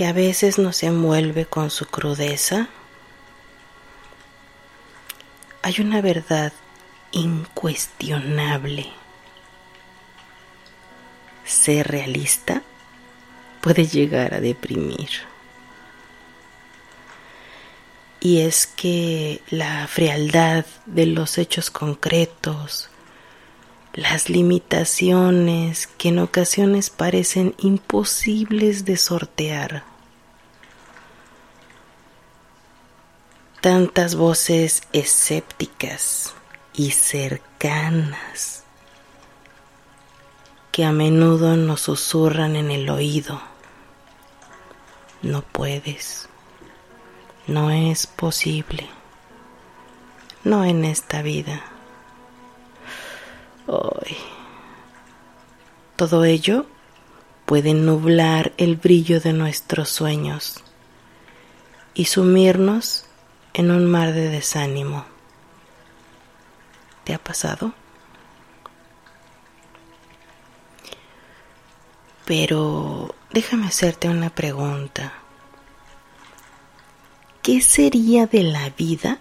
que a veces nos envuelve con su crudeza, hay una verdad incuestionable. Ser realista puede llegar a deprimir. Y es que la frialdad de los hechos concretos, las limitaciones que en ocasiones parecen imposibles de sortear. Tantas voces escépticas y cercanas que a menudo nos susurran en el oído. No puedes. No es posible. No en esta vida. Ay. Todo ello puede nublar el brillo de nuestros sueños y sumirnos en un mar de desánimo. ¿Te ha pasado? Pero déjame hacerte una pregunta. ¿Qué sería de la vida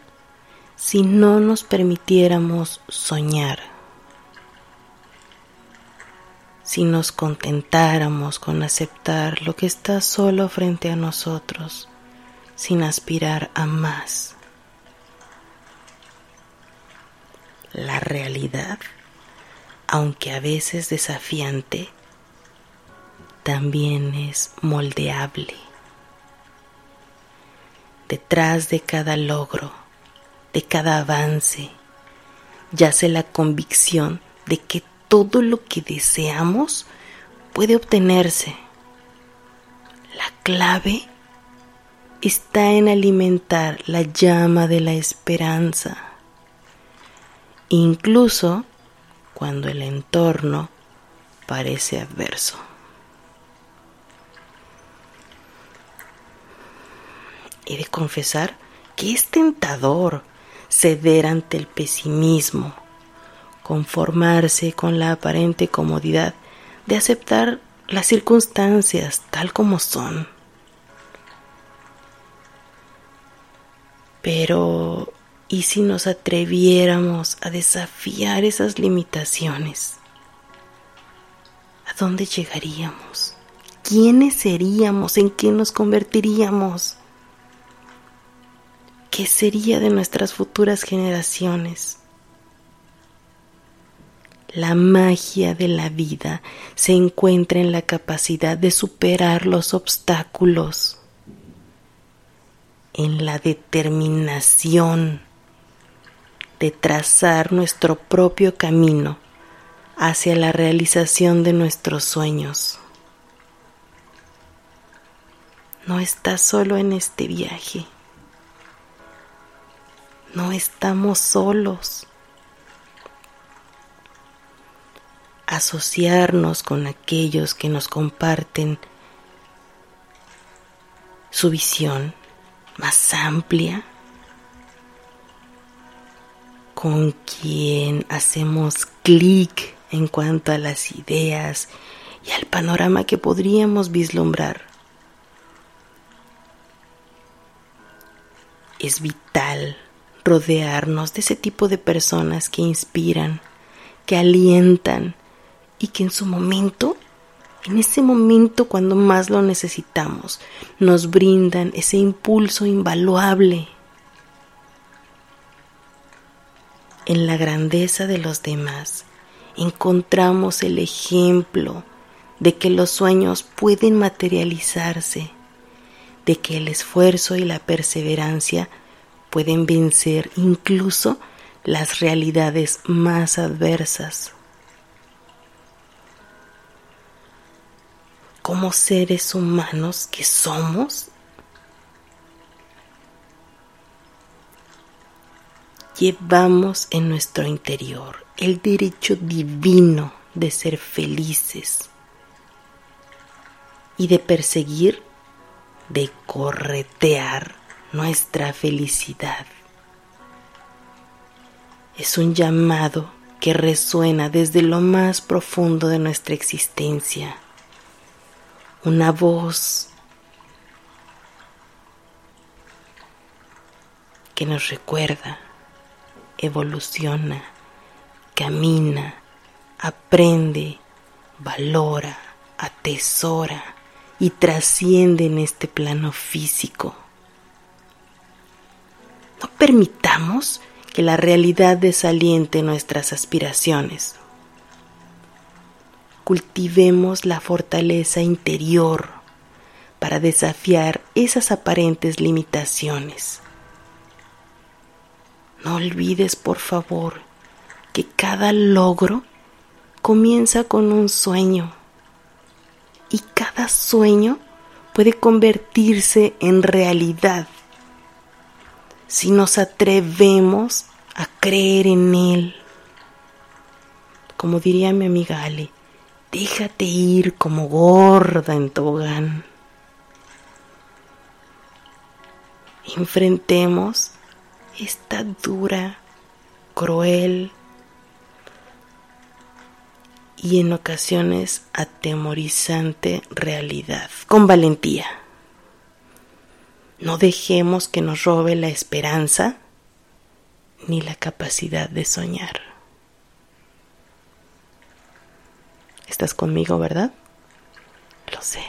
si no nos permitiéramos soñar? Si nos contentáramos con aceptar lo que está solo frente a nosotros, sin aspirar a más. La realidad, aunque a veces desafiante, también es moldeable. Detrás de cada logro, de cada avance, yace la convicción de que todo lo que deseamos puede obtenerse. La clave está en alimentar la llama de la esperanza, incluso cuando el entorno parece adverso. He de confesar que es tentador ceder ante el pesimismo, conformarse con la aparente comodidad de aceptar las circunstancias tal como son. Pero, ¿y si nos atreviéramos a desafiar esas limitaciones? ¿A dónde llegaríamos? ¿Quiénes seríamos? ¿En qué nos convertiríamos? ¿Qué sería de nuestras futuras generaciones? La magia de la vida se encuentra en la capacidad de superar los obstáculos, en la determinación de trazar nuestro propio camino hacia la realización de nuestros sueños. No estás solo en este viaje. No estamos solos. Asociarnos con aquellos que nos comparten su visión más amplia con quien hacemos clic en cuanto a las ideas y al panorama que podríamos vislumbrar. Es vital rodearnos de ese tipo de personas que inspiran, que alientan y que en su momento en ese momento cuando más lo necesitamos, nos brindan ese impulso invaluable. En la grandeza de los demás encontramos el ejemplo de que los sueños pueden materializarse, de que el esfuerzo y la perseverancia pueden vencer incluso las realidades más adversas. Como seres humanos que somos, llevamos en nuestro interior el derecho divino de ser felices y de perseguir, de corretear nuestra felicidad. Es un llamado que resuena desde lo más profundo de nuestra existencia. Una voz que nos recuerda, evoluciona, camina, aprende, valora, atesora y trasciende en este plano físico. No permitamos que la realidad desaliente nuestras aspiraciones. Cultivemos la fortaleza interior para desafiar esas aparentes limitaciones. No olvides, por favor, que cada logro comienza con un sueño y cada sueño puede convertirse en realidad si nos atrevemos a creer en él. Como diría mi amiga Ale, déjate ir como gorda en tobogán. Enfrentemos esta dura, cruel y en ocasiones atemorizante realidad, con valentía. No dejemos que nos robe la esperanza ni la capacidad de soñar. ¿Estás conmigo, verdad? Lo sé.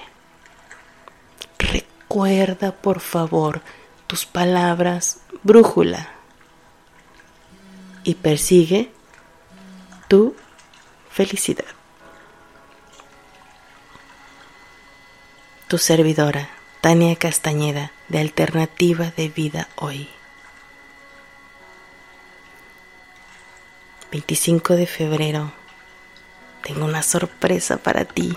Recuerda, por favor, tus palabras brújula y persigue tu felicidad. Tu servidora, Tania Castañeda, de Alternativa de Vida Hoy. 25 de febrero, tengo una sorpresa para ti.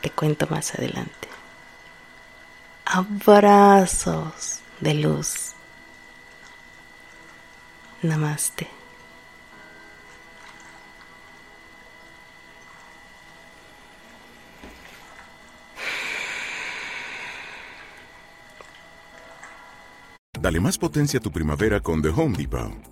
Te cuento más adelante. Abrazos de luz. Namaste. Dale más potencia a tu primavera con The Home Depot.